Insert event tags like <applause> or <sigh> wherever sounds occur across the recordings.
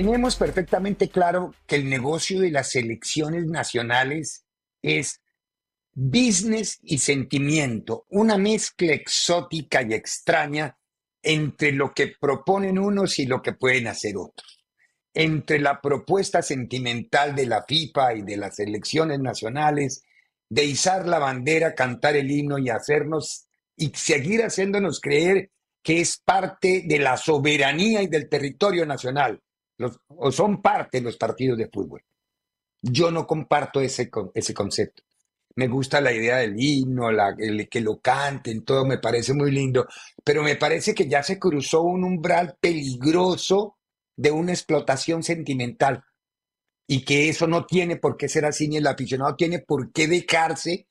tenemos perfectamente claro que el negocio de las elecciones nacionales es business y sentimiento, una mezcla exótica y extraña entre lo que proponen unos y lo que pueden hacer otros, entre la propuesta sentimental de la FIFA y de las elecciones nacionales, de izar la bandera, cantar el himno y hacernos y seguir haciéndonos creer que es parte de la soberanía y del territorio nacional o son parte de los partidos de fútbol. Yo no comparto ese, ese concepto. Me gusta la idea del himno, el, que lo canten, todo me parece muy lindo, pero me parece que ya se cruzó un umbral peligroso de una explotación sentimental y que eso no tiene por qué ser así, ni el aficionado tiene por qué dejarse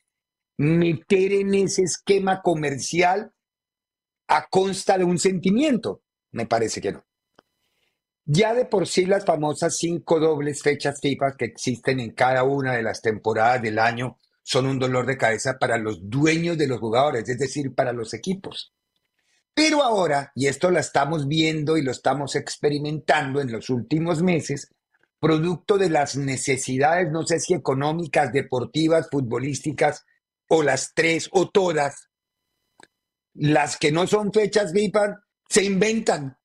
meter en ese esquema comercial a consta de un sentimiento. Me parece que no. Ya de por sí las famosas cinco dobles fechas FIFA que existen en cada una de las temporadas del año son un dolor de cabeza para los dueños de los jugadores, es decir, para los equipos. Pero ahora, y esto lo estamos viendo y lo estamos experimentando en los últimos meses, producto de las necesidades, no sé si económicas, deportivas, futbolísticas, o las tres o todas, las que no son fechas FIFA, se inventan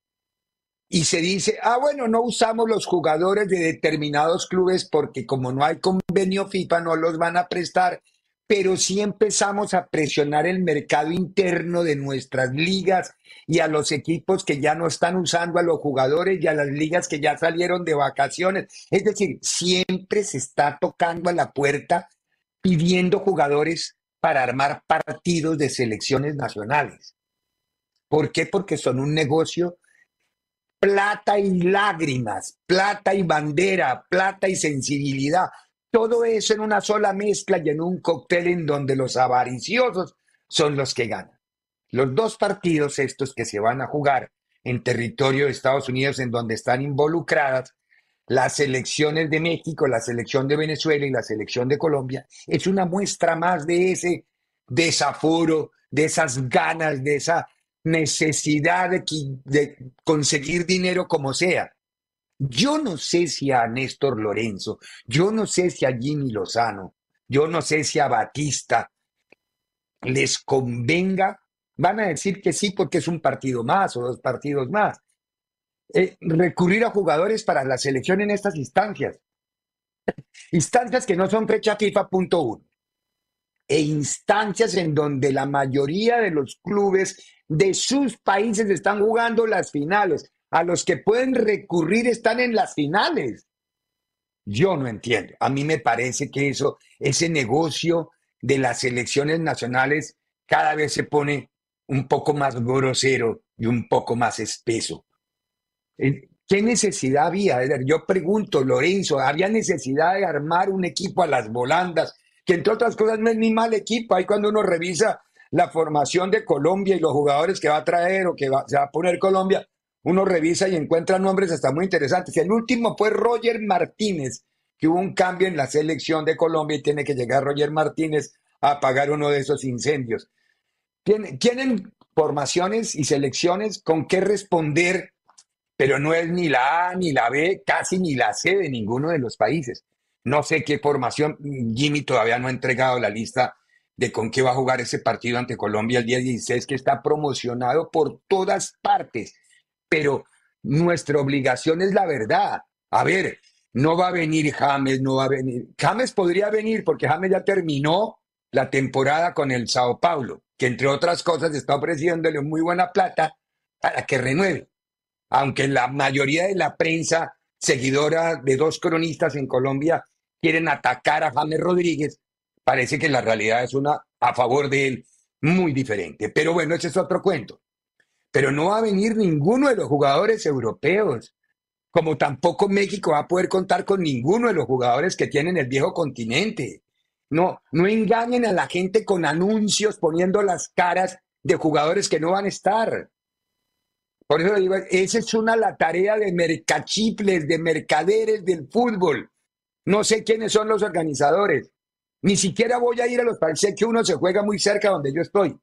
y se dice, ah, bueno, no usamos los jugadores de determinados clubes porque como no hay convenio FIFA no los van a prestar, pero sí empezamos a presionar el mercado interno de nuestras ligas y a los equipos que ya no están usando a los jugadores y a las ligas que ya salieron de vacaciones. Es decir, siempre se está tocando a la puerta pidiendo jugadores para armar partidos de selecciones nacionales. ¿Por qué? Porque son un negocio plata y lágrimas, plata y bandera, plata y sensibilidad. Todo eso en una sola mezcla y en un cóctel en donde los avariciosos son los que ganan. Los dos partidos estos que se van a jugar en territorio de Estados Unidos en donde están involucradas las elecciones de México, la selección de Venezuela y la selección de Colombia, es una muestra más de ese desaforo, de esas ganas, de esa necesidad de, conseguir dinero como sea. Yo no sé si a Néstor Lorenzo, yo no sé si a Jimmy Lozano, yo no sé si a Batista les convenga, van a decir que sí porque es un partido más o dos partidos más. Eh, recurrir a jugadores para la selección en estas instancias. Instancias que no son fecha FIFA punto uno. E instancias en donde la mayoría de los clubes de sus países están jugando las finales. A los que pueden recurrir están en las finales. Yo no entiendo. A mí me parece que eso, ese negocio de las elecciones nacionales cada vez se pone un poco más grosero y un poco más espeso. Eh, ¿Qué necesidad había? Yo pregunto, Lorenzo, ¿había necesidad de armar un equipo a las volandas? Que entre otras cosas no es ni mal equipo. Ahí cuando uno revisa la formación de Colombia y los jugadores que va a traer o que se va a poner Colombia, uno revisa y encuentra nombres hasta muy interesantes. El último fue Roger Martínez, que hubo un cambio en la selección de Colombia y tiene que llegar Roger Martínez a apagar uno de esos incendios. Tienen, formaciones y selecciones con qué responder, pero no es ni la A ni la B, casi ni la C de ninguno de los países. No sé qué formación. Jimmy todavía no ha entregado la lista de con qué va a jugar ese partido ante Colombia el día 16, que está promocionado por todas partes. Pero nuestra obligación es la verdad. A ver, no va a venir James, no va a venir. James podría venir porque James ya terminó la temporada con el Sao Paulo, que entre otras cosas está ofreciéndole muy buena plata para que renueve. Aunque la mayoría de la prensa seguidora de dos cronistas en Colombia quieren atacar a James Rodríguez, parece que la realidad es una a favor de él muy diferente. Pero bueno, ese es otro cuento. Pero no va a venir ninguno de los jugadores europeos como tampoco México va a poder contar con ninguno de los jugadores que tienen el viejo continente. No, no engañen a la gente con anuncios poniendo las caras de jugadores que no van a estar. Por eso digo, esa es una la tarea de mercachiples, de mercaderes del fútbol. No sé quiénes son los organizadores. Ni siquiera voy a ir a los países que uno se juega muy cerca donde yo estoy.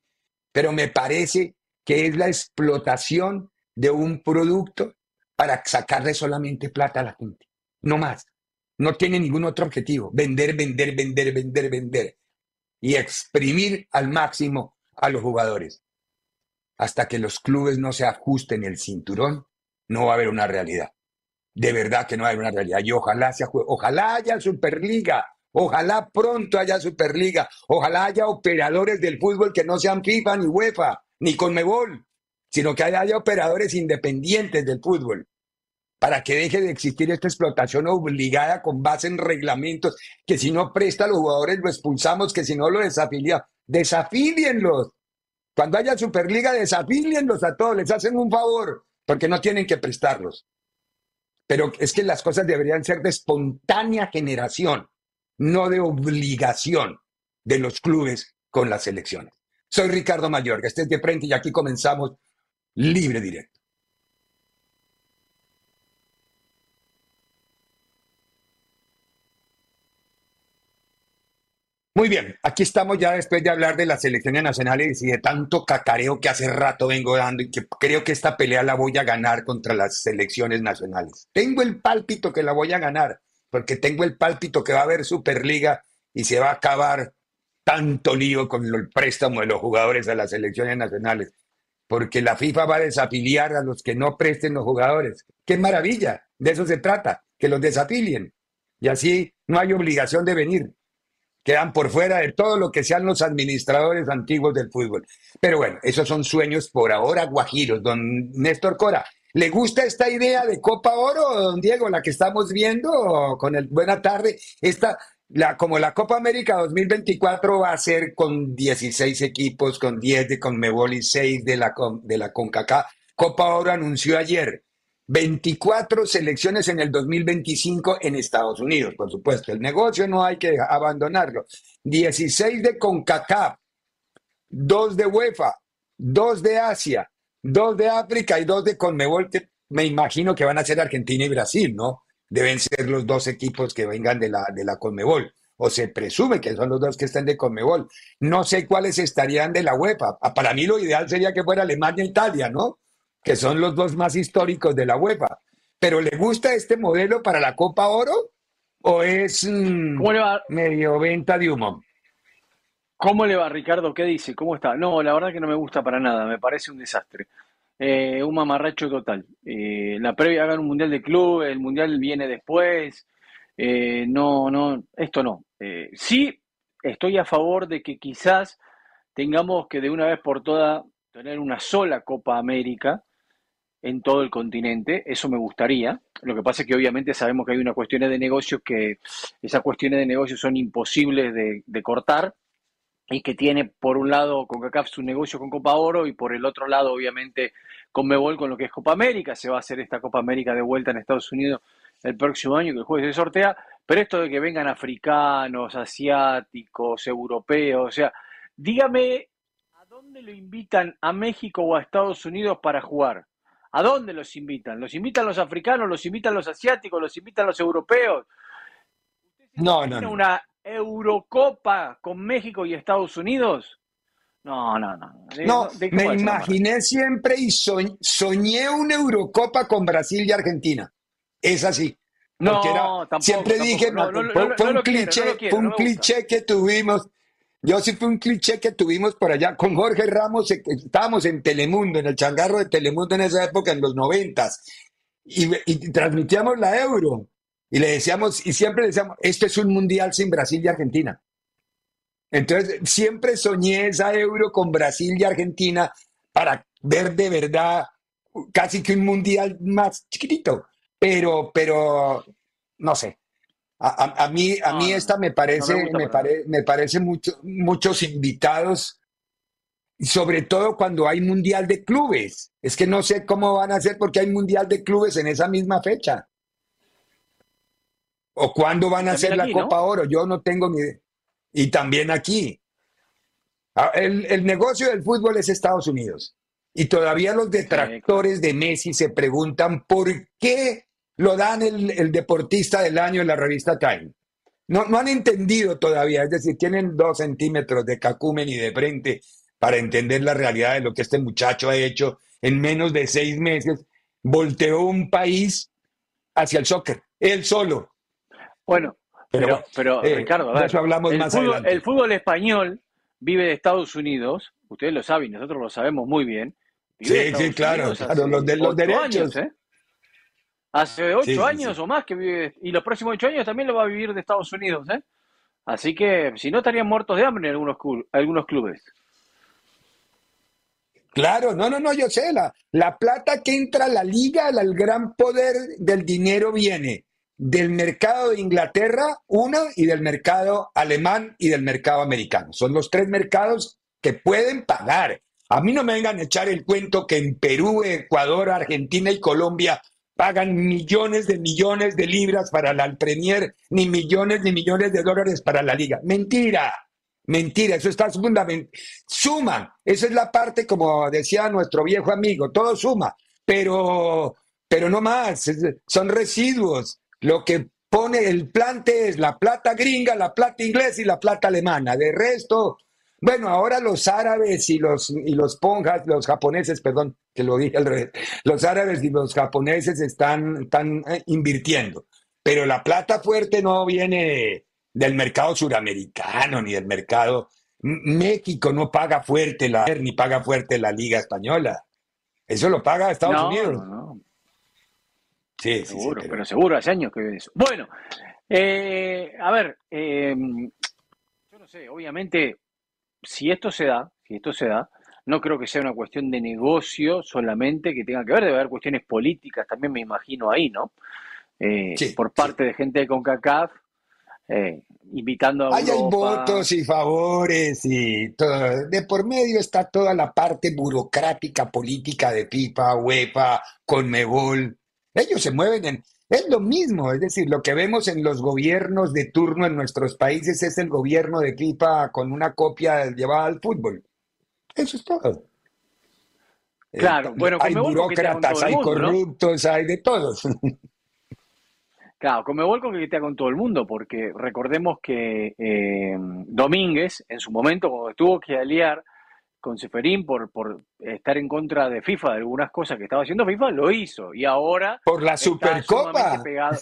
Pero me parece que es la explotación de un producto para sacarle solamente plata a la gente. No más. No tiene ningún otro objetivo. Vender, vender, vender, vender, vender. Y exprimir al máximo a los jugadores. Hasta que los clubes no se ajusten el cinturón, no va a haber una realidad. De verdad que no va a haber una realidad. Y ojalá, sea, ojalá haya Superliga. Ojalá pronto haya Superliga. Ojalá haya operadores del fútbol que no sean FIFA, ni UEFA, ni Conmebol, sino que haya operadores independientes del fútbol para que deje de existir esta explotación obligada con base en reglamentos, que si no presta a los jugadores lo expulsamos, que si no lo desafiliamos. Desafílienlos. Cuando haya Superliga, desafílienlos a todos, les hacen un favor, porque no tienen que prestarlos. Pero es que las cosas deberían ser de espontánea generación, no de obligación de los clubes con las elecciones. Soy Ricardo Mayorga, estés de frente y aquí comenzamos libre directo. Muy bien, aquí estamos ya después de hablar de las elecciones nacionales y de tanto cacareo que hace rato vengo dando y que creo que esta pelea la voy a ganar contra las elecciones nacionales. Tengo el pálpito que la voy a ganar, porque tengo el pálpito que va a haber Superliga y se va a acabar tanto lío con el préstamo de los jugadores a las elecciones nacionales, porque la FIFA va a desafiliar a los que no presten los jugadores. ¡Qué maravilla! De eso se trata, que los desafilien. Y así no hay obligación de venir quedan por fuera de todo lo que sean los administradores antiguos del fútbol. Pero bueno, esos son sueños por ahora guajiros. Don Néstor Cora, ¿le gusta esta idea de Copa Oro, don Diego, la que estamos viendo con el Buena Tarde? Esta, la, como la Copa América 2024 va a ser con 16 equipos, con 10 de Conmebol y 6 de la, de la. Copa Oro anunció ayer 24 selecciones en el 2025 en Estados Unidos, por supuesto. El negocio no hay que abandonarlo. 16 de CONCACAF, 2 de UEFA, 2 de Asia, 2 de África y 2 de CONMEBOL, que me imagino que van a ser Argentina y Brasil, ¿no? Deben ser los dos equipos que vengan de la, de la CONMEBOL o se presume que son los dos que están de CONMEBOL. No sé cuáles estarían de la UEFA. Para mí lo ideal sería que fuera Alemania e Italia, ¿no? que son los dos más históricos de la UEFA. ¿Pero le gusta este modelo para la Copa Oro o es mm, medio venta de humo? ¿Cómo le va, Ricardo? ¿Qué dice? ¿Cómo está? No, la verdad que no me gusta para nada, me parece un desastre. Eh, un mamarracho total. Eh, la previa hagan un mundial de club, el mundial viene después. Eh, no, no, esto no. sí, estoy a favor de que quizás tengamos que de una vez por todas tener una sola Copa América en todo el continente, eso me gustaría. Lo que pasa es que obviamente sabemos que hay unas cuestiones de negocios que esas cuestiones de negocios son imposibles de, cortar y que tiene por un lado CONCACAF su negocio con Copa Oro y por el otro lado obviamente con Mebol con lo que es Copa América. Se va a hacer esta Copa América de vuelta en Estados Unidos el próximo año que el jueves se sortea. Pero esto de que vengan africanos, asiáticos, europeos, o sea, dígame, ¿a dónde lo invitan a México o a Estados Unidos para jugar? ¿A dónde los invitan? ¿Los invitan los africanos? ¿Los invitan los asiáticos? ¿Los invitan los europeos? No, no, no. ¿Una Eurocopa con México y Estados Unidos? No, no, no. No, me imaginé siempre y soñé una Eurocopa con Brasil y Argentina. Es así. No, tampoco, siempre dije, fue, un cliché, fue un cliché que tuvimos. Yo sí fue un cliché que tuvimos por allá con Jorge Ramos, eh, estábamos en Telemundo, en el changarro de Telemundo en esa época, en los noventas, y, y transmitíamos la Euro. Y le decíamos, y siempre decíamos, esto es un mundial sin Brasil y Argentina. Entonces, siempre soñé esa euro con Brasil y Argentina para ver de verdad casi que un mundial más chiquitito. Pero, pero, no sé. A, mí, a mí esta me parece, me, me, parece mucho, muchos invitados, sobre todo cuando hay mundial de clubes. Es que no sé cómo van a hacer porque hay mundial de clubes en esa misma fecha. ¿O cuándo van a hacer la Copa Oro? Yo no tengo ni idea. Y también aquí. Ah, el, negocio del fútbol es Estados Unidos. Y todavía los detractores de Messi se preguntan por qué lo dan el, deportista del año en la revista Time. No, no han entendido todavía, es decir, tienen dos centímetros de cacumen y de frente para entender la realidad de lo que este muchacho ha hecho en menos de seis meses. Volteó un país hacia el soccer, él solo. Bueno, pero, pero, eh, Ricardo, a ver, hablamos el, más fútbol, el fútbol español vive de Estados Unidos, ustedes lo saben, nosotros lo sabemos muy bien. Sí, sí, claro, los, de, los derechos. ¿eh? Hace ocho años o más que vive, y los próximos ocho años también lo va a vivir de Estados Unidos, ¿eh? Así que si no estarían muertos de hambre en algunos, algunos clubes. Claro, no, no, no, yo sé, la, la plata que entra a la liga, el gran poder del dinero viene del mercado de Inglaterra, una, y del mercado alemán y del mercado americano. Son los tres mercados que pueden pagar. A mí no me vengan a echar el cuento que en Perú, Ecuador, Argentina y Colombia pagan millones de millones de libras para la Premier, ni millones ni millones de dólares para la liga. Mentira, mentira, eso está fundamental. Suma, esa es la parte, como decía nuestro viejo amigo, todo suma, pero, pero no más, son residuos. Lo que pone el plante es la plata gringa, la plata inglesa y la plata alemana. De resto, bueno, ahora los árabes y los, y los ponjas, los japoneses, perdón, que lo dije al revés, los árabes y los japoneses están, están eh, invirtiendo, pero la plata fuerte no viene del mercado suramericano ni del mercado. México no paga fuerte la ni paga fuerte la Liga Española. Eso lo paga Estados Unidos. Sí, seguro, pero... seguro, hace años que eso. Bueno, eh, a ver, eh, yo no sé, obviamente, si esto se da, si esto se da, no creo que sea una cuestión de negocio solamente que tenga que ver, debe haber cuestiones políticas también, me imagino ahí, ¿no? Eh, por parte de gente de CONCACAF, invitando a Hay votos y favores y todo. De por medio está toda la parte burocrática política de FIFA, UEFA, CONMEBOL, ellos se mueven en... Es lo mismo, es decir, lo que vemos en los gobiernos de turno en nuestros países es el gobierno de FIFA con una copia llevada al fútbol. Eso es todo. Claro, eh, bueno, hay burócratas, hay corruptos, hay de todos. <laughs> Claro, que está con todo el mundo, porque recordemos que eh, Domínguez, en su momento, cuando tuvo que aliar con Seferín por, por estar en contra de FIFA, de algunas cosas que estaba haciendo FIFA, lo hizo. Y ahora. Por la Supercopa. Pegado,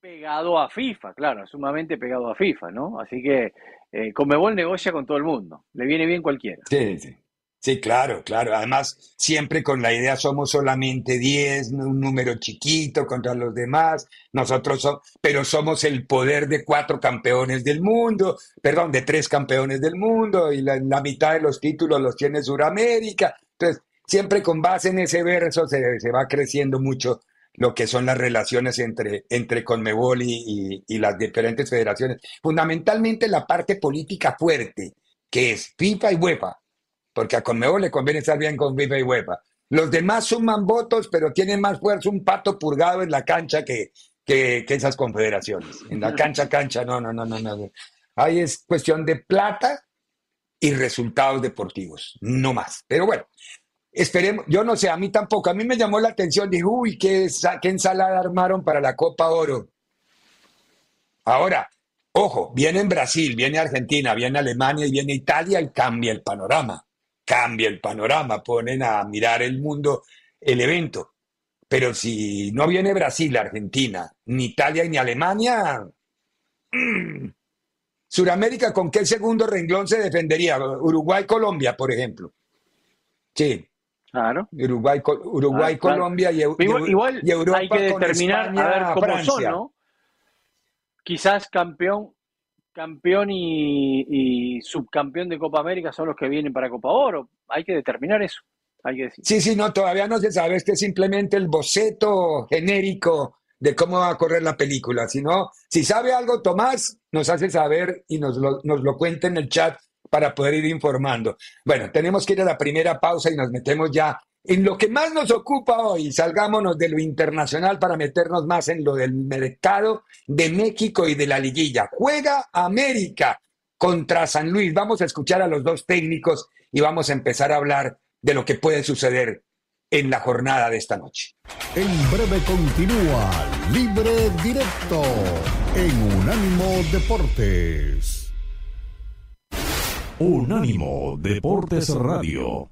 pegado a FIFA, claro, sumamente pegado a FIFA, ¿no? Así que eh, Comebol negocia con todo el mundo. Le viene bien cualquiera. Sí, sí. Sí, claro, claro. Además, siempre con la idea somos solamente 10, un número chiquito contra los demás. Nosotros somos, pero somos el poder de cuatro campeones del mundo, perdón, de tres campeones del mundo y la, mitad de los títulos los tiene Sudamérica. Entonces, siempre con base en ese verso se, va creciendo mucho lo que son las relaciones entre, entre Conmebol y, y las diferentes federaciones. Fundamentalmente la parte política fuerte, que es FIFA y UEFA porque a Conmebol le conviene estar bien con FIFA y UEFA. Los demás suman votos, pero tienen más fuerza un pato purgado en la cancha que, que, esas confederaciones. En la cancha, cancha, no, no, no, no, no. Ahí es cuestión de plata y resultados deportivos, no más. Pero bueno, esperemos, yo no sé, a mí tampoco, a mí me llamó la atención, dije, uy, qué, qué ensalada armaron para la Copa Oro. Ahora, ojo, viene Brasil, viene Argentina, viene Alemania y viene Italia y cambia el panorama cambia el panorama, ponen a mirar el mundo, el evento. Pero si no viene Brasil, Argentina, ni Italia ni Alemania, mm, Suramérica, ¿con qué segundo renglón se defendería? Uruguay, Colombia, por ejemplo. Sí. Claro. Uruguay, Uruguay ah, Colombia y, igual, Europa hay que determinar a ver cómo son, ¿no? Quizás campeón, campeón y, subcampeón de Copa América son los que vienen para Copa Oro. Hay que determinar eso. Hay que decir. Sí, sí, no, todavía no se sabe. Este es simplemente el boceto genérico de cómo va a correr la película. Si no, si sabe algo Tomás, nos hace saber y nos lo, nos lo cuenta en el chat para poder ir informando. Bueno, tenemos que ir a la primera pausa y nos metemos ya en lo que más nos ocupa hoy. Salgámonos de lo internacional para meternos más en lo del mercado de México y de la liguilla. Juega América contra San Luis. Vamos a escuchar a los dos técnicos y vamos a empezar a hablar de lo que puede suceder en la jornada de esta noche. En breve continúa Libre Directo en Unánimo Deportes. Unánimo Deportes Radio.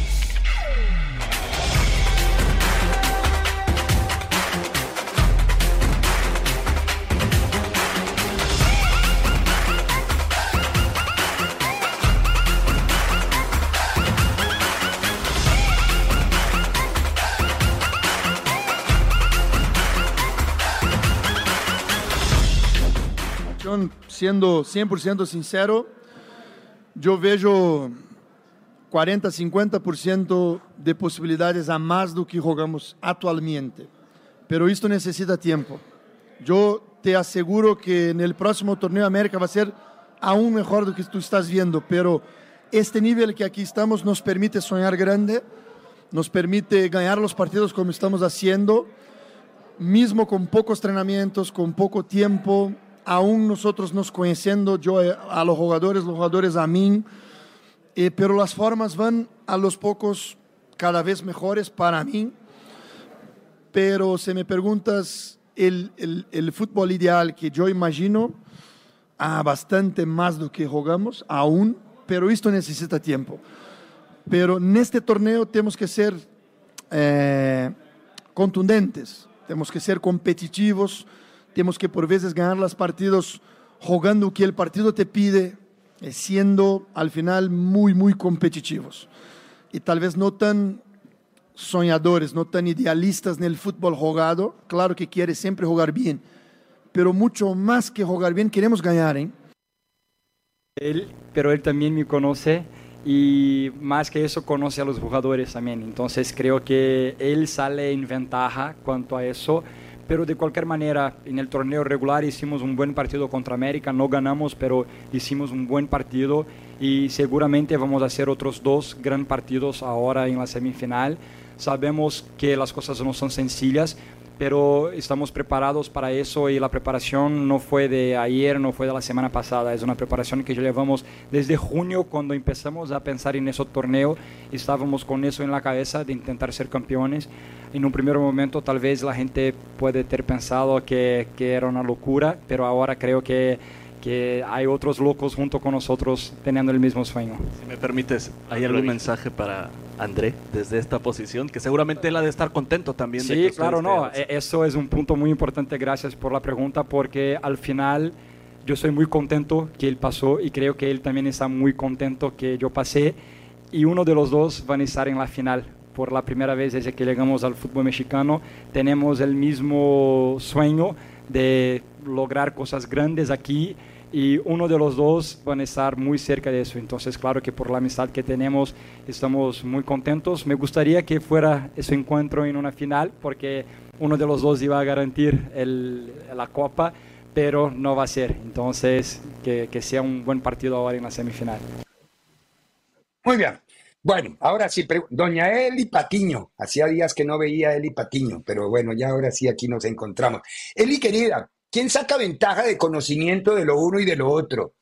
Deportes. siendo 100% sincero, yo veo 40-50% de posibilidades a más do que jugamos actualmente. Pero esto necesita tiempo. Yo te aseguro que en el próximo torneo de América va a ser aún mejor do que tú estás viendo, pero este nivel que aquí estamos nos permite soñar grande, nos permite ganar los partidos como estamos haciendo, mismo con pocos entrenamientos, con poco tiempo, aún nosotros nos conociendo, yo a los jugadores, los jugadores a mí, eh, pero las formas van a los pocos cada vez mejores para mí. Pero si me preguntas el, el, fútbol ideal que yo imagino, a bastante más de lo que jugamos aún, pero esto necesita tiempo. Pero en este torneo tenemos que ser eh, contundentes, tenemos que ser competitivos, tenemos que por veces ganar los partidos jugando lo que el partido te pide, eh, siendo al final muy, muy competitivos. Y tal vez no tan soñadores, no tan idealistas en el fútbol jugado. Claro que quiere siempre jugar bien, pero mucho más que jugar bien, queremos ganar. ¿eh? Él, pero él también me conoce y más que eso conoce a los jugadores también. Entonces creo que él sale en ventaja cuanto a eso pero de cualquier manera en el torneo regular hicimos un buen partido contra América, no ganamos, pero hicimos un buen partido y seguramente vamos a hacer otros dos gran partidos ahora en la semifinal. Sabemos que las cosas no son sencillas, pero estamos preparados para eso y la preparación no fue de ayer, no fue de la semana pasada, es una preparación que llevamos desde junio cuando empezamos a pensar en ese torneo, estábamos con eso en la cabeza de intentar ser campeones. En un primer momento tal vez la gente puede tener pensado que, que era una locura, pero ahora creo que que hay otros locos junto con nosotros teniendo el mismo sueño. Si me permites, ¿hay algún mensaje para André desde esta posición? Que seguramente él ha de estar contento también. Sí, claro, no. E-, eso es un punto muy importante. Gracias por la pregunta, porque al final yo soy muy contento que él pasó y creo que él también está muy contento que yo pasé. Y uno de los dos van a estar en la final. Por la primera vez desde que llegamos al fútbol mexicano, tenemos el mismo sueño de lograr cosas grandes aquí y uno de los dos van a estar muy cerca de eso. Entonces, claro que por la amistad que tenemos estamos muy contentos. Me gustaría que fuera ese encuentro en una final porque uno de los dos iba a garantir el, la copa, pero no va a ser. Entonces, que, que sea un buen partido ahora en la semifinal. Muy bien. Bueno, ahora sí, doña Eli Patiño, hacía días que no veía a Eli Patiño, pero bueno, ya ahora sí aquí nos encontramos. Eli querida, ¿quién saca ventaja de conocimiento de lo uno y de lo otro?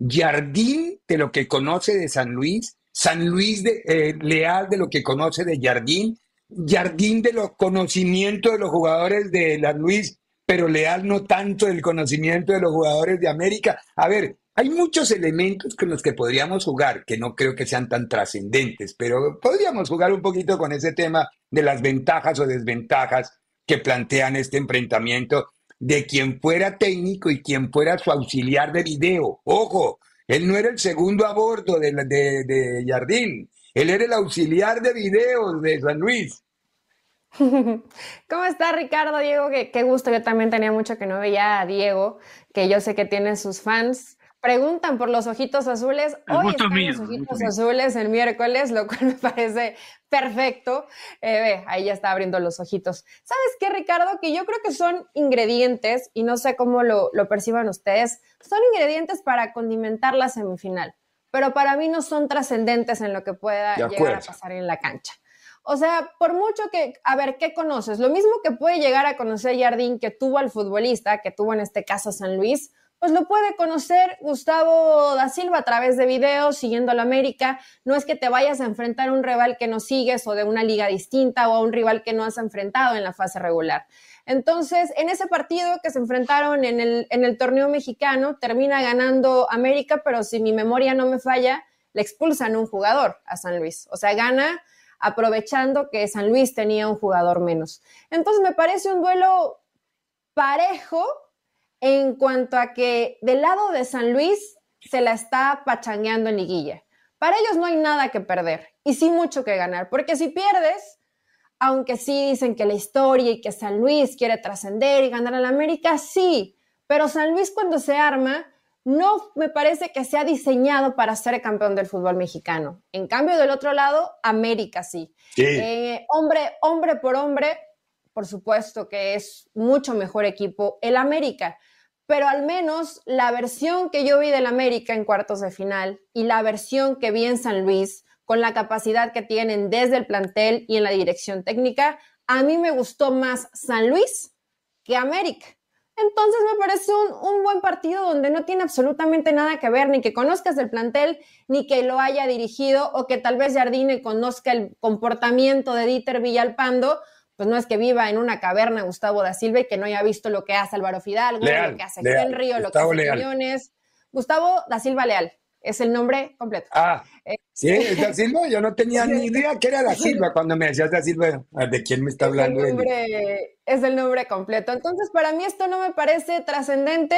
Jardín de lo que conoce de San Luis, San Luis de, eh, Leal de lo que conoce de Jardín, Jardín de los conocimientos de los jugadores de la Luis pero Leal no tanto del conocimiento de los jugadores de América. A ver, hay muchos elementos con los que podríamos jugar, que no creo que sean tan trascendentes, pero podríamos jugar un poquito con ese tema de las ventajas o desventajas que plantean este enfrentamiento de quien fuera técnico y quien fuera su auxiliar de video. Ojo, él no era el segundo a bordo de, de, Jardín, él era el auxiliar de video de San Luis. <laughs> ¿Cómo está Ricardo, Diego? Qué, qué, gusto, yo también tenía mucho que no veía a Diego, que yo sé que tiene sus fans preguntan por los ojitos azules. Hoy están los ojitos azules el miércoles, lo cual <laughs> me parece perfecto. Eh, ve, ahí ya está abriendo los ojitos. ¿Sabes qué, Ricardo? Que yo creo que son ingredientes, y no sé cómo lo, lo perciban ustedes, son ingredientes para condimentar la semifinal, pero para mí no son trascendentes en lo que pueda llegar a pasar en la cancha. O sea, por mucho que, a ver, ¿qué conoces? Lo mismo que puede llegar a conocer Jardín que tuvo al futbolista, que tuvo en este caso San Luis, pues lo puede conocer Gustavo da Silva a través de videos, siguiendo a la América. No es que te vayas a enfrentar a un rival que no sigues o de una liga distinta o a un rival que no has enfrentado en la fase regular. Entonces, en ese partido que se enfrentaron en el, en el torneo mexicano, termina ganando América, pero si mi memoria no me falla, le expulsan un jugador a San Luis. O sea, gana aprovechando que San Luis tenía un jugador menos. Entonces, me parece un duelo parejo, en cuanto a que del lado de San Luis se la está pachangueando en liguilla. Para ellos no hay nada que perder y sí mucho que ganar, porque si pierdes, aunque sí dicen que la historia y que San Luis quiere trascender y ganar a la América, sí, pero San Luis cuando se arma no me parece que sea diseñado para ser campeón del fútbol mexicano. En cambio, del otro lado, América sí. Eh, hombre, hombre por hombre, por supuesto que es mucho mejor equipo el América pero al menos la versión que yo vi del América en cuartos de final y la versión que vi en San Luis, con la capacidad que tienen desde el plantel y en la dirección técnica, a mí me gustó más San Luis que América. Entonces me parece un, buen partido donde no tiene absolutamente nada que ver, ni que conozcas el plantel, ni que lo haya dirigido, o que tal vez Jardine conozca el comportamiento de Dieter Villalpando, pues no es que viva en una caverna Gustavo da Silva y que no haya visto lo que hace Álvaro Fidalgo, lo que hace Henry o lo que hace Quiñones. Gustavo da Silva Leal es el nombre completo. Ah, eh, sí, es da Silva. Yo no tenía <laughs> ni idea que era da Silva cuando me decías da Silva. ¿De quién me está hablando? Es el, nombre, es el nombre completo. Entonces, para mí esto no me parece trascendente.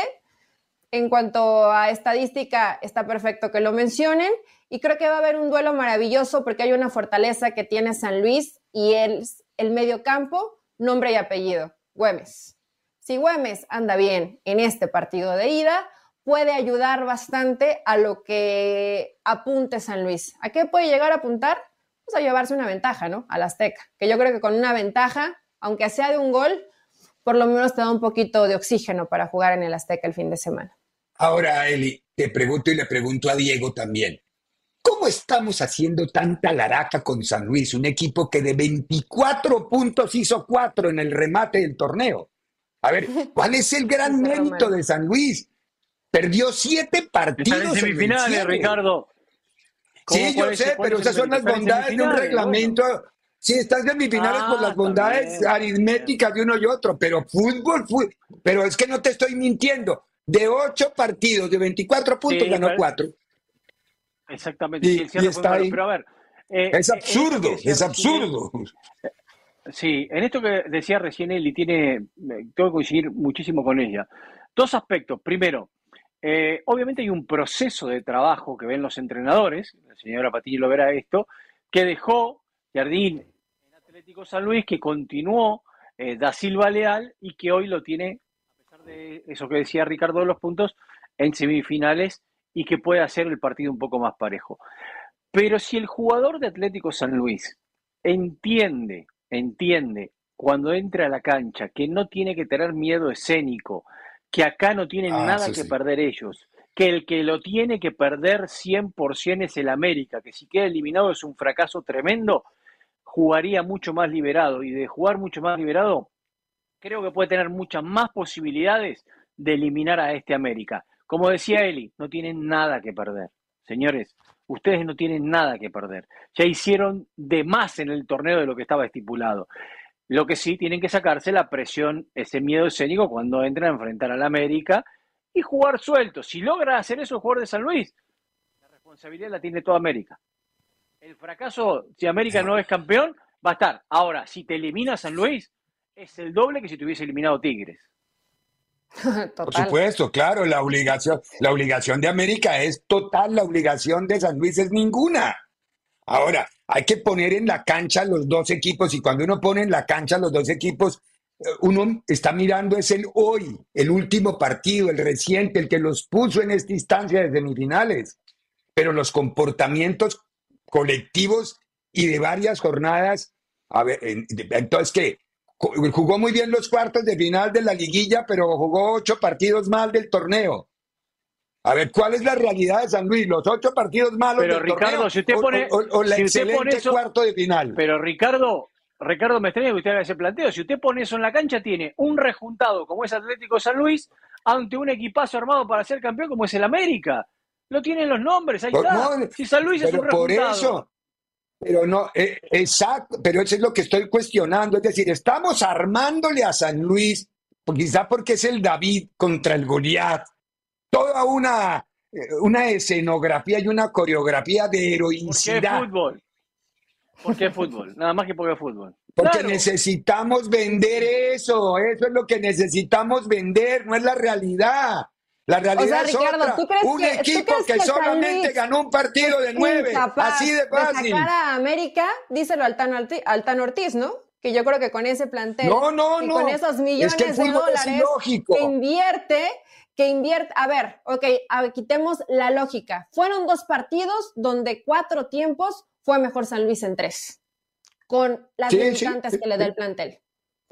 En cuanto a estadística, está perfecto que lo mencionen. Y creo que va a haber un duelo maravilloso porque hay una fortaleza que tiene San Luis y él el mediocampo, nombre y apellido, Güemes. Si Güemes anda bien en este partido de ida, puede ayudar bastante a lo que apunte San Luis. ¿A qué puede llegar a apuntar? Pues a llevarse una ventaja, ¿no? Al Azteca. Que yo creo que con una ventaja, aunque sea de un gol, por lo menos te da un poquito de oxígeno para jugar en el Azteca el fin de semana. Ahora, Eli, te pregunto y le pregunto a Diego también. ¿Cómo estamos haciendo tanta laraca con San Luis? Un equipo que de 24 puntos hizo 4 en el remate del torneo. A ver, <laughs> ¿cuál es el gran mérito de San Luis? Perdió 7 partidos. en semifinales, Ricardo. Sí, yo sé, pero esas son las bondades de un reglamento. Sí, estás semifinales por las ah, bondades aritméticas de uno y otro, pero fútbol, fútbol, pero es que no te estoy mintiendo. De 8 partidos, de 24 puntos, ganó 4. Exactamente. Y, está Pero a ver. Eh, es eh, absurdo, es absurdo. Sí, en esto que decía recién él y tiene, eh, tengo que coincidir muchísimo con ella. Dos aspectos. Primero, obviamente hay un proceso de trabajo que ven los entrenadores, la señora Patillo lo verá esto, que dejó Jardín en Atlético San Luis, que continuó Da Silva Leal y que hoy lo tiene, a pesar de eso que decía Ricardo de los puntos, en semifinales y que puede hacer el partido un poco más parejo. Pero si el jugador de Atlético San Luis entiende, entiende cuando entra a la cancha que no tiene que tener miedo escénico, que acá no tienen ah, nada que perder ellos, que el que lo tiene que perder 100% es el América, que si queda eliminado es un fracaso tremendo, jugaría mucho más liberado y de jugar mucho más liberado, creo que puede tener muchas más posibilidades de eliminar a este América. Como decía Eli, no tienen nada que perder. Señores, ustedes no tienen nada que perder. Ya hicieron de más en el torneo de lo que estaba estipulado. Lo que sí tienen que sacarse la presión, ese miedo escénico cuando entran a enfrentar al América y jugar suelto. Si logra hacer eso el jugador de San Luis, la responsabilidad la tiene toda América. El fracaso, si América no es campeón, va a estar. Ahora, si te elimina San Luis, es el doble que si te hubiese eliminado Tigres. <laughs> Por supuesto, claro, la obligación, la obligación de América es total, la obligación de San Luis es ninguna. Ahora, hay que poner en la cancha los dos equipos y cuando uno pone en la cancha los dos equipos, eh, uno está mirando es el hoy, el último partido, el reciente, el que los puso en esta instancia de semifinales. Pero los comportamientos colectivos y de varias jornadas, a ver, entonces, ¿qué? Jugó muy bien los cuartos de final de la liguilla, pero jugó ocho partidos mal del torneo. A ver, ¿cuál es la realidad de San Luis? ¿Los ocho partidos malos pero, del Ricardo, torneo? Si usted pone, o, la excelente cuarto de final. Pero Ricardo, Ricardo me extraña que usted haga ese planteo. Si usted pone eso en la cancha, tiene un rejuntado como es Atlético San Luis ante un equipazo armado para ser campeón como es el América. Lo tienen los nombres, ahí está. si San Luis es un rejuntado. Por eso, pero no, eh, exacto, pero eso es lo que estoy cuestionando. Es decir, estamos armándole a San Luis, quizá porque es el David contra el Goliat, toda una, eh, una escenografía y una coreografía de heroicidad. ¿Por qué fútbol? ¿Por qué fútbol? Nada más que porque fútbol. Porque necesitamos vender eso, eso es lo que necesitamos vender, no es la realidad. La realidad es otra. un equipo que, solamente ganó un partido de nueve, así de fácil. De sacar a América, díselo al Tano, al Ortiz, ¿no? Que yo creo que con ese plantel no, no, y no. con esos millones de dólares que invierte, que invierte, a ver, ok, quitemos la lógica. Fueron dos partidos donde cuatro tiempos fue mejor San Luis en tres, con las limitantes que le da el plantel.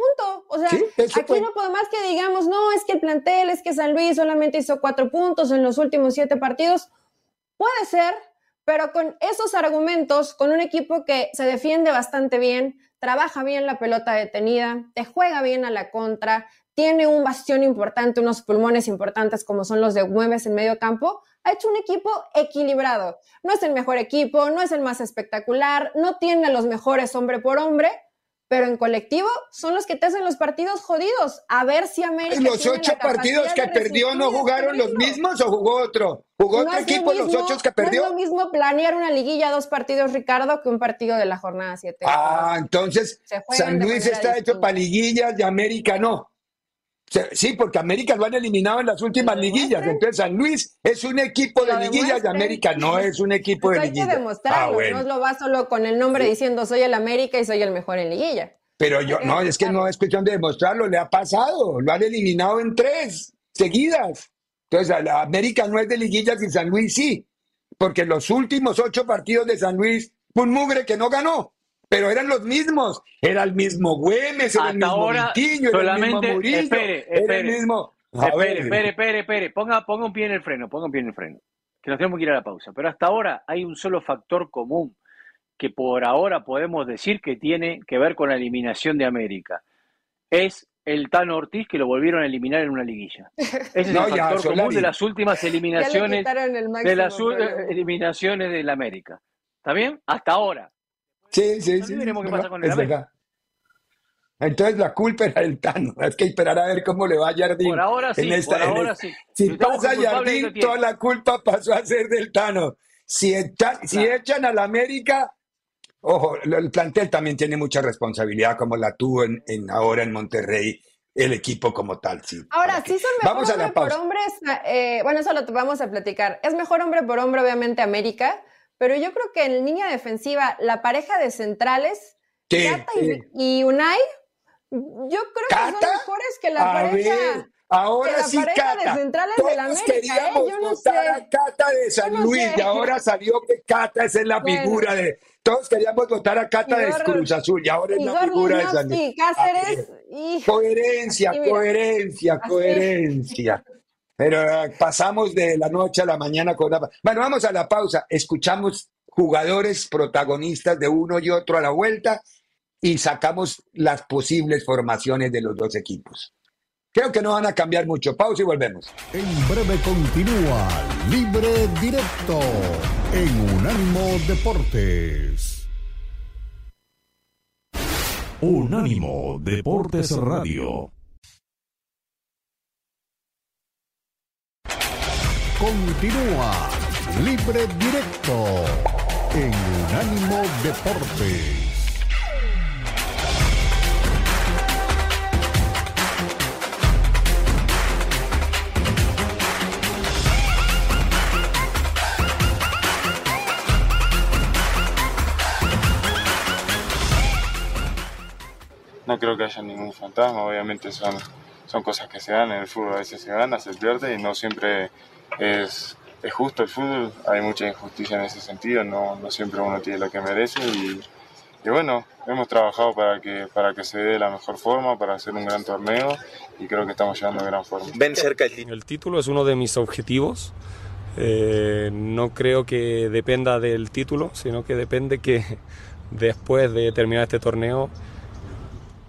Punto. O sea, aquí no puedo más que digamos, no, es que el plantel, es que San Luis solamente hizo cuatro puntos en los últimos siete partidos. Puede ser, pero con esos argumentos, con un equipo que se defiende bastante bien, trabaja bien la pelota detenida, te juega bien a la contra, tiene un bastión importante, unos pulmones importantes como son los de Güemes en medio campo, ha hecho un equipo equilibrado. No es el mejor equipo, no es el más espectacular, no tiene a los mejores hombre por hombre, pero en colectivo son los que te hacen los partidos jodidos. A ver si América. ¿Los ocho partidos que perdió no jugaron los mismos o jugó otro? ¿Jugó otro equipo los ocho que perdió? No es lo mismo planear una liguilla dos partidos, Ricardo, que un partido de la jornada siete. Ah, entonces San Luis está hecho para liguillas y América no. Sí, porque América lo han eliminado en las últimas liguillas. Entonces, San Luis es un equipo de liguillas y América no es un equipo de liguillas. Hay que demostrarlo, ah, no lo va solo con el nombre diciendo soy el América y soy el mejor en liguilla. Pero yo, no, es que no es cuestión de demostrarlo, le ha pasado, lo han eliminado en tres seguidas. Entonces, la América no es de liguillas y San Luis sí, porque los últimos ocho partidos de San Luis, un mugre que no ganó pero eran los mismos. Era el mismo Güemes, era el mismo ahora, era el mismo Murillo, espere, espere, era el mismo... espere, espere, espere, espere, ponga, ponga un pie en el freno, ponga un pie en el freno, que nos tenemos que ir a la pausa. Pero hasta ahora hay un solo factor común que por ahora podemos decir que tiene que ver con la eliminación de América. Es el Tano Ortiz que lo volvieron a eliminar en una liguilla. <laughs> Ese es el factor común de las últimas eliminaciones de las eliminaciones del América. ¿Está bien? Hasta ahora. Sí, sí, sí. Veremos qué pasa con el es verdad. Entonces la culpa era del Tano. <laughs> Hay que esperar a ver cómo le va a Jardín. Por ahora sí, por ahora sí. Si pasa Jardín, toda la culpa pasó a ser del Tano. Si, echan, si echan a la América, ojo, el plantel también tiene mucha responsabilidad, como la tuvo en, ahora en Monterrey, el equipo como tal. Sí, ahora, sí son mejor vamos hombre por hombres. Eh, bueno, eso lo vamos a platicar. Es mejor hombre por hombre, obviamente, América pero yo creo que en línea defensiva, la pareja de centrales, Cata y, Unai, yo creo que son mejores que la pareja. Ahora la sí, pareja Cata. de centrales de la América, queríamos ¿eh? Yo no votar sé. a Cata de San Luis y ahora salió que Cata es la figura de. Todos queríamos votar a Cata de Cruz Azul y ahora es la figura de San Luis. Cáceres, coherencia, coherencia, coherencia. Pero eh, pasamos de la noche a la mañana con la... Bueno, vamos a la pausa. Escuchamos jugadores protagonistas de uno y otro a la vuelta y sacamos las posibles formaciones de los dos equipos. Creo que no van a cambiar mucho. Pausa y volvemos. En breve continúa Libre Directo en Unánimo Deportes. Unánimo Deportes Radio. Continúa Libre Directo en Unánimo Deportes. no creo que haya ningún fantasma, obviamente son, son cosas que se dan en el fútbol, a veces se gana, se pierde y no siempre es, es justo el fútbol, hay mucha injusticia en ese sentido, no, no siempre uno tiene lo que merece y, y, bueno, hemos trabajado para que, para que se dé de la mejor forma, para hacer un gran torneo y creo que estamos llegando a gran forma. Ven cerca el título. El título es uno de mis objetivos. Eh, no creo que dependa del título, sino que depende que <laughs> después de terminar este torneo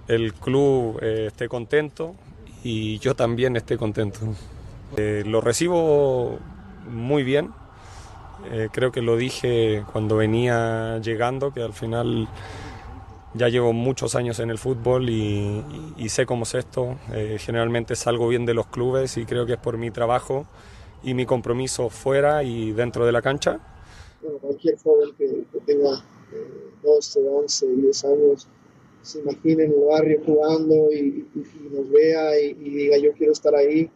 el club eh, esté contento y yo también esté contento. Eh, lo recibo muy bien, eh, creo que lo dije cuando venía llegando, que al final ya llevo muchos años en el fútbol y, y, sé cómo es esto. Eh, generalmente salgo bien de los clubes y creo que es por mi trabajo y mi compromiso fuera y dentro de la cancha. Bueno, cualquier joven que, que tenga 12, 11, 10 años se imagine en el barrio jugando y, y, y nos vea y, diga yo quiero estar ahí,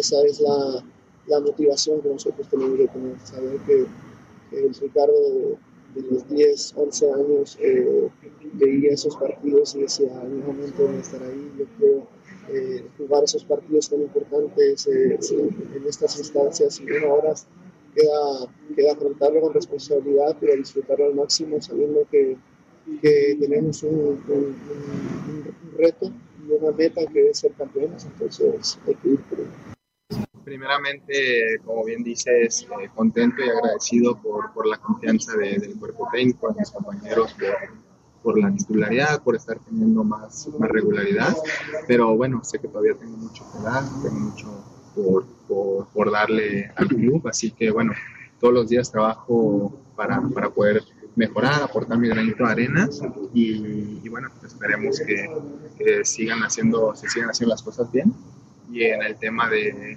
esa es la, motivación que nosotros tenemos que tener, saber que, el Ricardo de, los 10, 11 años eh, veía esos partidos y decía en un momento de estar ahí, yo quiero eh, jugar esos partidos tan importantes eh, en estas instancias y bueno, ahora queda, queda afrontarlo con responsabilidad, pero disfrutarlo al máximo sabiendo que tenemos un, reto y una meta que es ser campeones, entonces hay que ir por. Primeramente, como bien dices, eh, contento y agradecido por, por la confianza de, del cuerpo técnico, de mis compañeros, por, por, la titularidad, por estar teniendo más, más regularidad, pero bueno, sé que todavía tengo mucho que dar, tengo mucho por, por, por darle al club, así que bueno, todos los días trabajo para, para poder mejorar, aportar mi granito de arena y, y bueno, esperemos que, que, sigan haciendo, se sigan haciendo las cosas bien. Y en el tema de,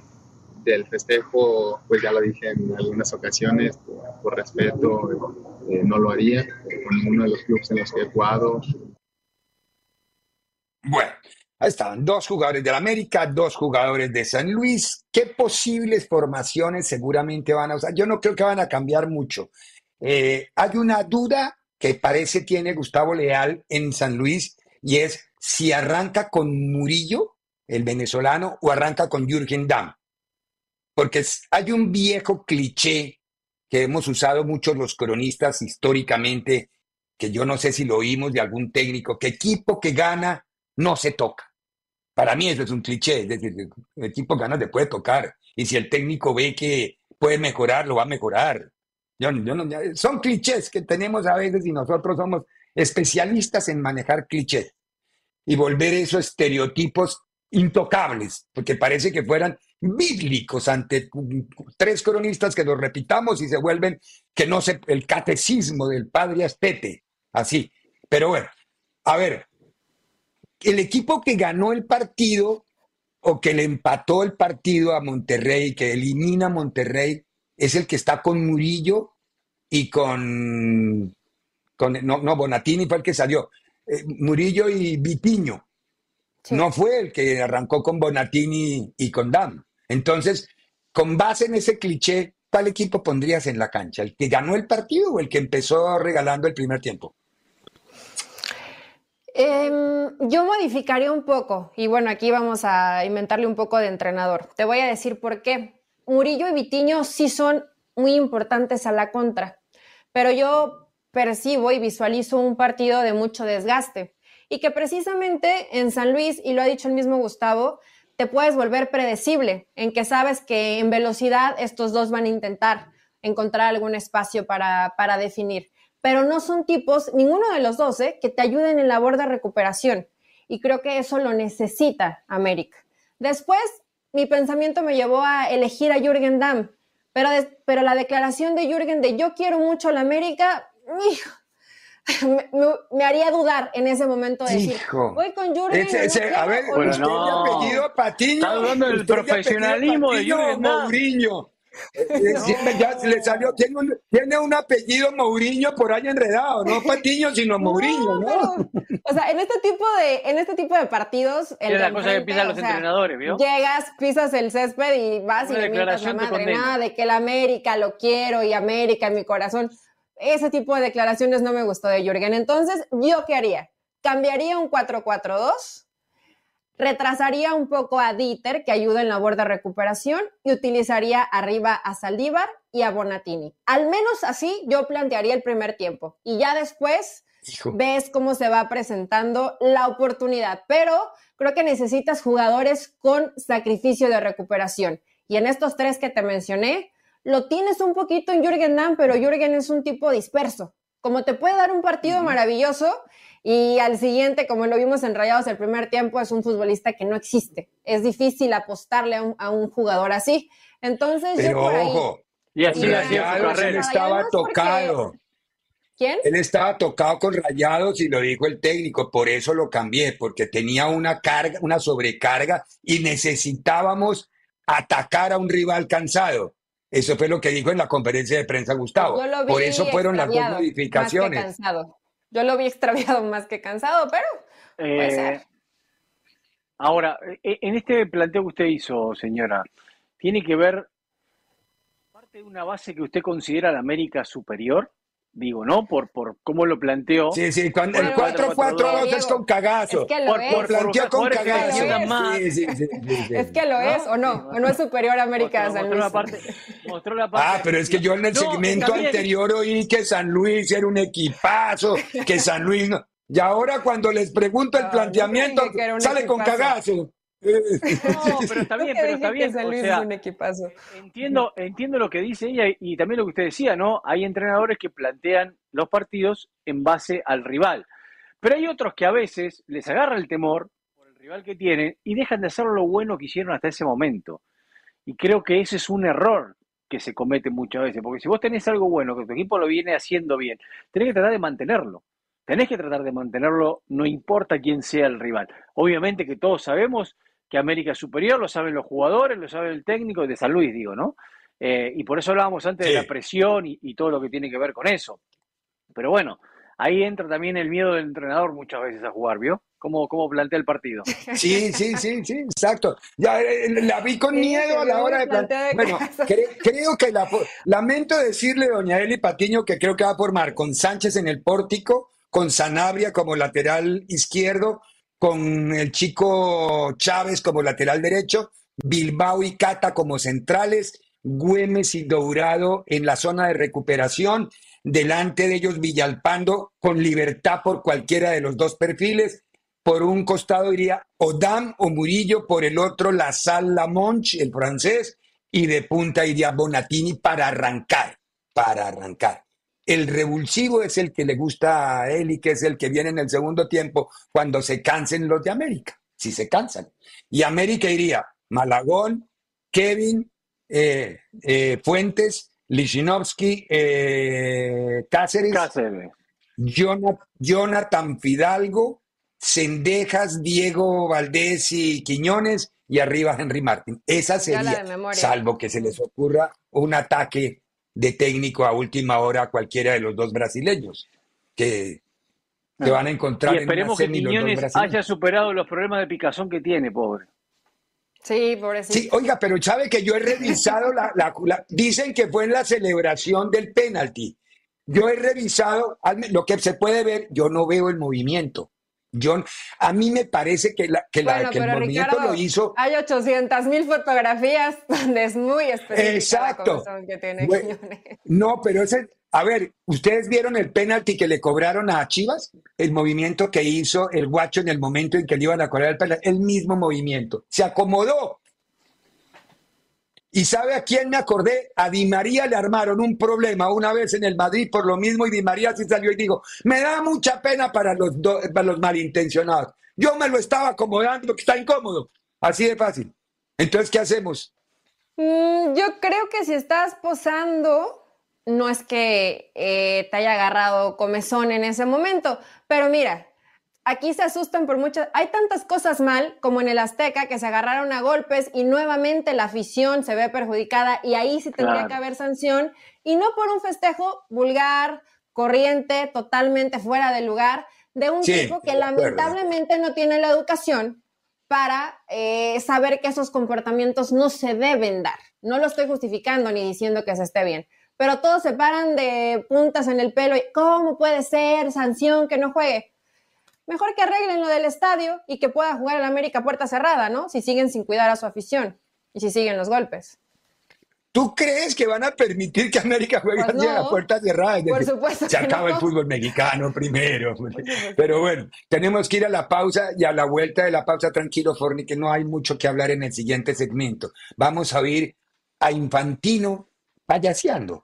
del festejo, pues ya lo dije en algunas ocasiones, por, respeto, eh, no lo haría con ninguno de los clubes en los que he jugado. Bueno, ahí estaban dos jugadores del América, dos jugadores de San Luis. ¿Qué posibles formaciones seguramente van a usar? Yo no creo que van a cambiar mucho. Eh, hay una duda que parece tiene Gustavo Leal en San Luis y es si arranca con Murillo, el venezolano, o arranca con Jürgen Damm. Porque hay un viejo cliché que hemos usado muchos los cronistas históricamente, que yo no sé si lo oímos de algún técnico, que equipo que gana no se toca. Para mí eso es un cliché, es decir, el equipo gana te puede tocar. Y si el técnico ve que puede mejorar, lo va a mejorar. Son clichés que tenemos a veces y nosotros somos especialistas en manejar clichés y volver esos estereotipos intocables, porque parece que fueran bíblicos ante tres cronistas que los repitamos y se vuelven que no sé, el catecismo del padre Astete, así. Pero bueno, a ver, el equipo que ganó el partido o que le empató el partido a Monterrey, que elimina a Monterrey, es el que está con Murillo y con, con no, no, Bonatini fue el que salió, eh, Murillo y Vitiño. Sí. No fue el que arrancó con Bonatini y con Dam. Entonces, con base en ese cliché, ¿cuál equipo pondrías en la cancha? ¿El que ganó el partido o el que empezó regalando el primer tiempo? Eh, yo modificaría un poco, y bueno, aquí vamos a inventarle un poco de entrenador. Te voy a decir por qué. Murillo y Vitiño sí son muy importantes a la contra, pero yo percibo y visualizo un partido de mucho desgaste y que precisamente en San Luis, y lo ha dicho el mismo Gustavo, te puedes volver predecible en que sabes que en velocidad estos dos van a intentar encontrar algún espacio para, para definir, pero no son tipos, ninguno de los dos, ¿eh? que te ayuden en labor de recuperación y creo que eso lo necesita América. Después, mi pensamiento me llevó a elegir a Jürgen Damm, pero, de, pero la declaración de Jürgen de yo quiero mucho a la América, me, haría dudar en ese momento de decir, voy con Jürgen. a ver, bueno, no. apellido Patiño. Está hablando del profesionalismo de Jürgen Mourinho. Ya le salió, tiene un, tiene un, apellido Mourinho por ahí enredado, no <laughs> Patiño, sino Mourinho, ¿no? o sea, en este tipo de, en este tipo de partidos. Es la cosa que pisan los entrenadores, ¿vio? Llegas, pisas el césped y vas y le mientas la madre, nada de que el América lo quiero y América en mi corazón. Ese tipo de declaraciones no me gustó de Jürgen. Entonces, ¿yo qué haría? Cambiaría un 4-4-2 retrasaría un poco a Dieter, que ayuda en labor de recuperación, y utilizaría arriba a Saldívar y a Bonatini. Al menos así yo plantearía el primer tiempo. Y ya después ves cómo se va presentando la oportunidad. Pero creo que necesitas jugadores con sacrificio de recuperación. Y en estos tres que te mencioné, lo tienes un poquito en Jürgen Damm, pero Jürgen es un tipo disperso. Como te puede dar un partido maravilloso, y al siguiente, como lo vimos en Rayados el primer tiempo, es un futbolista que no existe. Es difícil apostarle a un, jugador así. Entonces, Pero ojo, y así Rayados él estaba tocado. ¿Quién? Él estaba tocado con Rayados y lo dijo el técnico, por eso lo cambié, porque tenía una carga, una sobrecarga y necesitábamos atacar a un rival cansado. Eso fue lo que dijo en la conferencia de prensa Gustavo. Por eso fueron las dos modificaciones. Yo lo vi extraviado más que cansado, pero puede ser. Eh, ahora, e, en este planteo que usted hizo, señora, ¿tiene que ver parte de una base que usted considera la América superior? Digo, ¿no? Por, por cómo lo planteó. Sí, sí, cuando el 4-4-2 es con cagazo. Es que lo es. Por, planteó con cagazo. Sí, sí, sí, es que lo es, o no, o no es superior América mostró, San Luis. La parte, mostró la parte ah, pero es que yo en el segmento anterior oí que San Luis era un equipazo, que San Luis no. Y ahora cuando les pregunto el planteamiento, sale con cagazo. No, pero está bien, pero está bien. O sea, un equipazo. Entiendo, entiendo lo que dice ella y también lo que usted decía, ¿no? Hay entrenadores que plantean los partidos en base al rival. Pero hay otros que a veces les agarra el temor por el rival que tienen y dejan de hacer lo bueno que hicieron hasta ese momento. Y creo que ese es un error que se comete muchas veces, porque si vos tenés algo bueno, que tu equipo lo viene haciendo bien, tenés que tratar de mantenerlo. Tenés que tratar de mantenerlo, no importa quién sea el rival. Obviamente que todos sabemos que América es superior, lo saben los jugadores, lo sabe el técnico de San Luis, digo, ¿no? Eh, y por eso hablábamos antes de la presión y, todo lo que tiene que ver con eso. Pero bueno, ahí entra también el miedo del entrenador muchas veces a jugar, ¿vio? ¿Cómo, cómo plantea el partido? Sí, sí, sí, sí, exacto. Ya eh, eh, la vi con miedo a la hora de plantear. Bueno, creo que la, lamento decirle, doña Eli Patiño, que creo que va a formar con Sánchez en el pórtico, con Sanabria como lateral izquierdo, con el chico Chávez como lateral derecho, Bilbao y Cata como centrales, Güemes y Dourado en la zona de recuperación, delante de ellos Villalpando con libertad por cualquiera de los dos perfiles. Por un costado iría Odam o Murillo, por el otro La Lamonche, el francés, y de punta iría Bonatini para arrancar, para arrancar. El revulsivo es el que le gusta a él y que es el que viene en el segundo tiempo cuando se cansen los de América, si se cansan. Y América iría Malagón, Kevin, eh, eh, Fuentes, Lichinowsky, eh, Cáceres, Jonathan, Fidalgo, Cendejas, Diego Valdés y Quiñones y arriba Henry Martín. Esa sería, salvo que se les ocurra un ataque de técnico a última hora a cualquiera de los dos brasileños que, que van a encontrar. Y esperemos que Quiñones haya superado los problemas de picazón que tiene, pobre. Sí, pobrecito. Sí, oiga, pero sabe que yo he revisado la, la, Dicen que fue en la celebración del penalti. Yo he revisado lo que se puede ver, yo no veo el movimiento. John, a mí me parece que, la, que, la, el movimiento lo hizo. Hay 800 mil fotografías donde es muy específico Exacto. que tiene No, pero ese, a ver, ¿ustedes vieron el penalti que le cobraron a Chivas? El movimiento que hizo el guacho en el momento en que le iban a cobrar el penalti, el mismo movimiento. Se acomodó ¿Y sabe a quién me acordé? A Di María le armaron un problema una vez en el Madrid por lo mismo y Di María sí salió y dijo, me da mucha pena para los, para los malintencionados. Yo me lo estaba acomodando porque está incómodo. Así de fácil. Entonces, ¿qué hacemos? Mm, yo creo que si estás posando, no es que eh, te haya agarrado comezón en ese momento, pero mira, aquí se asustan por muchas, hay tantas cosas mal como en el Azteca que se agarraron a golpes y nuevamente la afición se ve perjudicada y ahí sí tendría que haber sanción y no por un festejo vulgar, corriente, totalmente fuera de lugar de un tipo que lamentablemente no tiene la educación para eh, saber que esos comportamientos no se deben dar. No lo estoy justificando ni diciendo que se esté bien, pero todos se paran de puntas en el pelo y ¿cómo puede ser sanción que no juegue? Mejor que arreglen lo del estadio y que pueda jugar el América puerta cerrada, ¿no? Si siguen sin cuidar a su afición y si siguen los golpes. ¿Tú crees que van a permitir que América juegue pues a la puerta cerrada? Por supuesto. Se acaba el fútbol mexicano primero. Pero bueno, tenemos que ir a la pausa y a la vuelta de la pausa, tranquilo, Forni, que no hay mucho que hablar en el siguiente segmento. Vamos a oír a Infantino payaseando,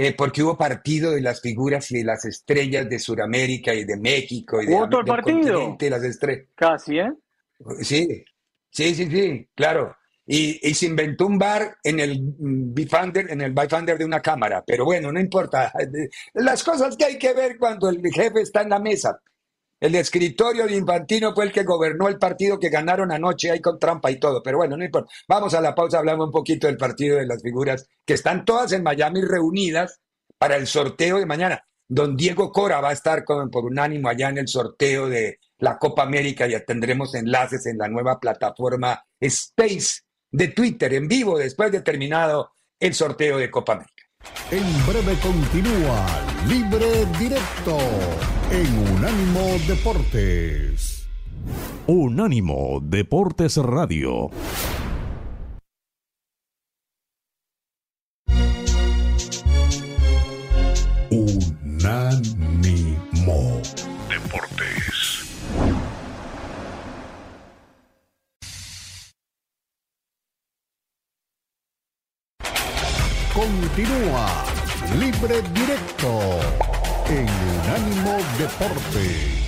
eh, porque hubo partido de las figuras y de las estrellas de Sudamérica y de México y de, ¿Otro partido? las estrellas. Casi, ¿eh? Sí, sí, sí, sí, claro. Y, se inventó un bar en el Bifander, en el Bifander de una cámara. Pero bueno, no importa. <laughs> Las cosas que hay que ver cuando el jefe está en la mesa. El escritorio de Infantino fue el que gobernó el partido que ganaron anoche ahí con trampa y todo. Pero bueno, no importa. Vamos a la pausa, hablamos un poquito del partido de las figuras que están todas en Miami reunidas para el sorteo de mañana. Don Diego Cora va a estar con, por unánimo allá en el sorteo de la Copa América. Ya tendremos enlaces en la nueva plataforma Space de Twitter en vivo después de terminado el sorteo de Copa América. En breve continúa Libre Directo en Unánimo Deportes. Unánimo Deportes Radio. Unánimo Continúa Libre Directo en Unánimo Deportes.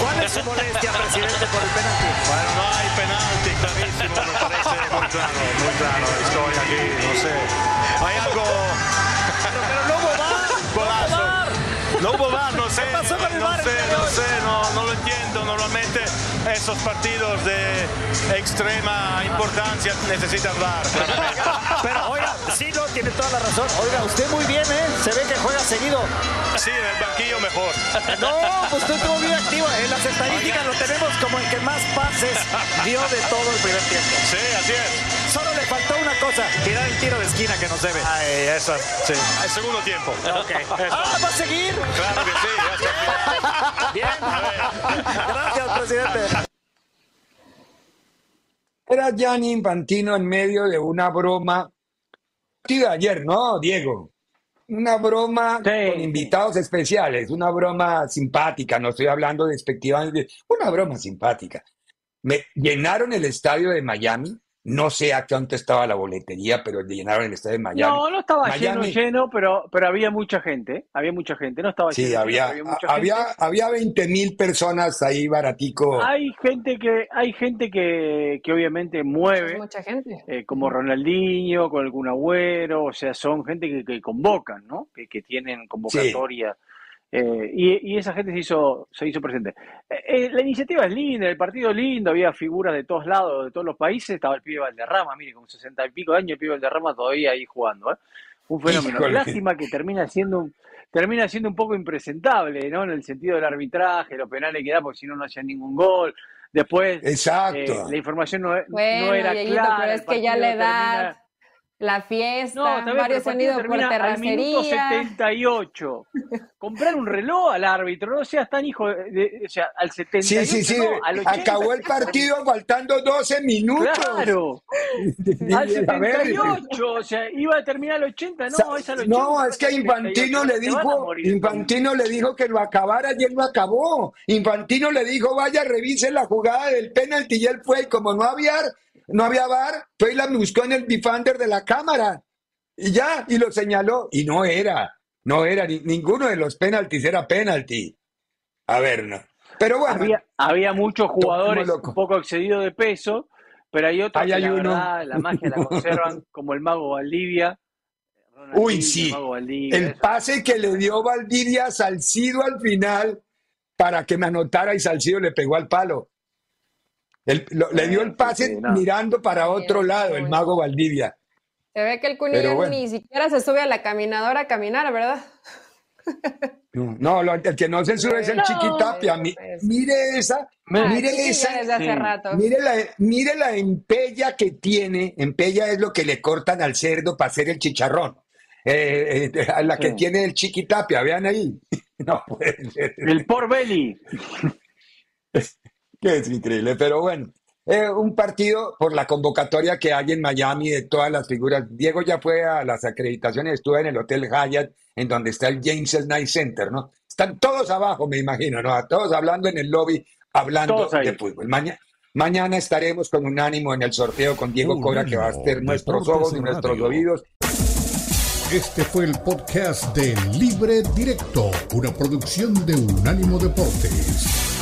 ¿Cuál es su molestia, presidente, por el penalti? Bueno, no hay penalti, clarísimo, me parece muy claro, muy claro. Estoy aquí, no sé. Hay algo. Pero, pero no hubo. Golazo. No hubo no sé. pasó con el no, sé, no sé, no, no lo entiendo. Normalmente esos partidos de extrema importancia necesitan VAR. <laughs> Pero oiga, sí, no, tiene toda la razón. Oiga, usted muy bien, ¿eh? Se ve que juega seguido. Sí, en el banquillo mejor. No, pues usted estuvo muy activo. En las estadísticas lo tenemos como el que más pases dio de todo el primer tiempo. Sí, así es. Solo le faltó una cosa, tirar el tiro de esquina que nos debe. Ay, eso, sí. El segundo tiempo. Ok. Ah, ¿va a seguir? Claro que sí. <laughs> Bien. Gracias, presidente. Era Gianni Infantino en medio de una broma. De ayer, ¿no, Diego? Una broma con invitados especiales, una broma simpática, no estoy hablando despectivamente, una broma simpática. Me llenaron el estadio de Miami no sé a cuánto estaba la boletería, pero llenaron el estadio de Miami. No, no estaba Miami, lleno, lleno, pero, pero había mucha gente. Había mucha gente, no estaba sí, lleno. había, había, mucha había, gente. había 20 mil personas ahí, baratico. Hay gente que, hay gente que, que obviamente mueve. Mucha gente. Eh, como Ronaldinho, con algún agüero, o sea, son gente que, que convocan, ¿no? Que, que tienen convocatoria. Eh, y, y, esa gente se hizo, se hizo presente. Eh, eh, la iniciativa es linda, el partido es lindo, había figuras de todos lados, de todos los países, estaba el pibe Valderrama, mire, con sesenta y pico de años el pibe Valderrama todavía ahí jugando, ¿eh? Un fenómeno. Híjole. Lástima que termina siendo un, termina siendo un poco impresentable, ¿no? En el sentido del arbitraje, los penales que da, porque si no, no hacía ningún gol. Después, Exacto. eh, la información no, Bueno, no era Dieguito, clara. pero es que ya la edad, termina- la fiesta, no, varios han ido por termina al minuto terracería. 78. Comprar un reloj al árbitro, no seas tan hijo de, de- o sea, al 78, Sí, sí, sí. no, al 80. Acabó el partido faltando 12 minutos. Claro, <laughs> al A ver. 78, o sea, iba a terminar al 80, no, Sa- es al 80. No, es que Infantino 78, le dijo, morir. Infantino le dijo que lo acabara y él lo acabó. Infantino le dijo, vaya, revise la jugada del penalti y él fue, y como no había, no había bar, fue y la buscó en el bifander de la cámara. Y ya, y lo señaló. Y no era, no era, ni- ninguno de los penaltis era penalti. A ver, no. Pero bueno. Había, muchos jugadores un poco excedidos de peso, pero hay otros que la verdad la magia la conservan, <laughs> como el mago Valdivia. Uy, sí. el pase que le dio Valdivia a Salcido al final para que me anotara y Salcido le pegó al palo. Le dio el pase mirando para otro lado, el mago Valdivia. Se ve que el Cuni ni siquiera se sube a la caminadora a caminar, ¿verdad? No, el que no se sube es el Chiquitapia. mire esa, mire esa. Mire la, mire la empella que tiene. Empella es lo que le cortan al cerdo para hacer el chicharrón. Eh, eh, a la que tiene el Chiquitapia, vean ahí. <laughs> No El por belly. <laughs> que es increíble, pero bueno. Eh, un partido por la convocatoria que hay en Miami de todas las figuras. Diego ya fue a las acreditaciones, estuve en el Hotel Hyatt, en donde está el James Night Center, ¿no? Están todos abajo, me imagino, ¿no? Todos hablando en el lobby, hablando de fútbol. mañana estaremos con un ánimo en el sorteo con Diego Cora, que va a ser nuestros ojos y nuestros oídos. Este fue el podcast de Libre Directo, una producción de Unánimo Deportes.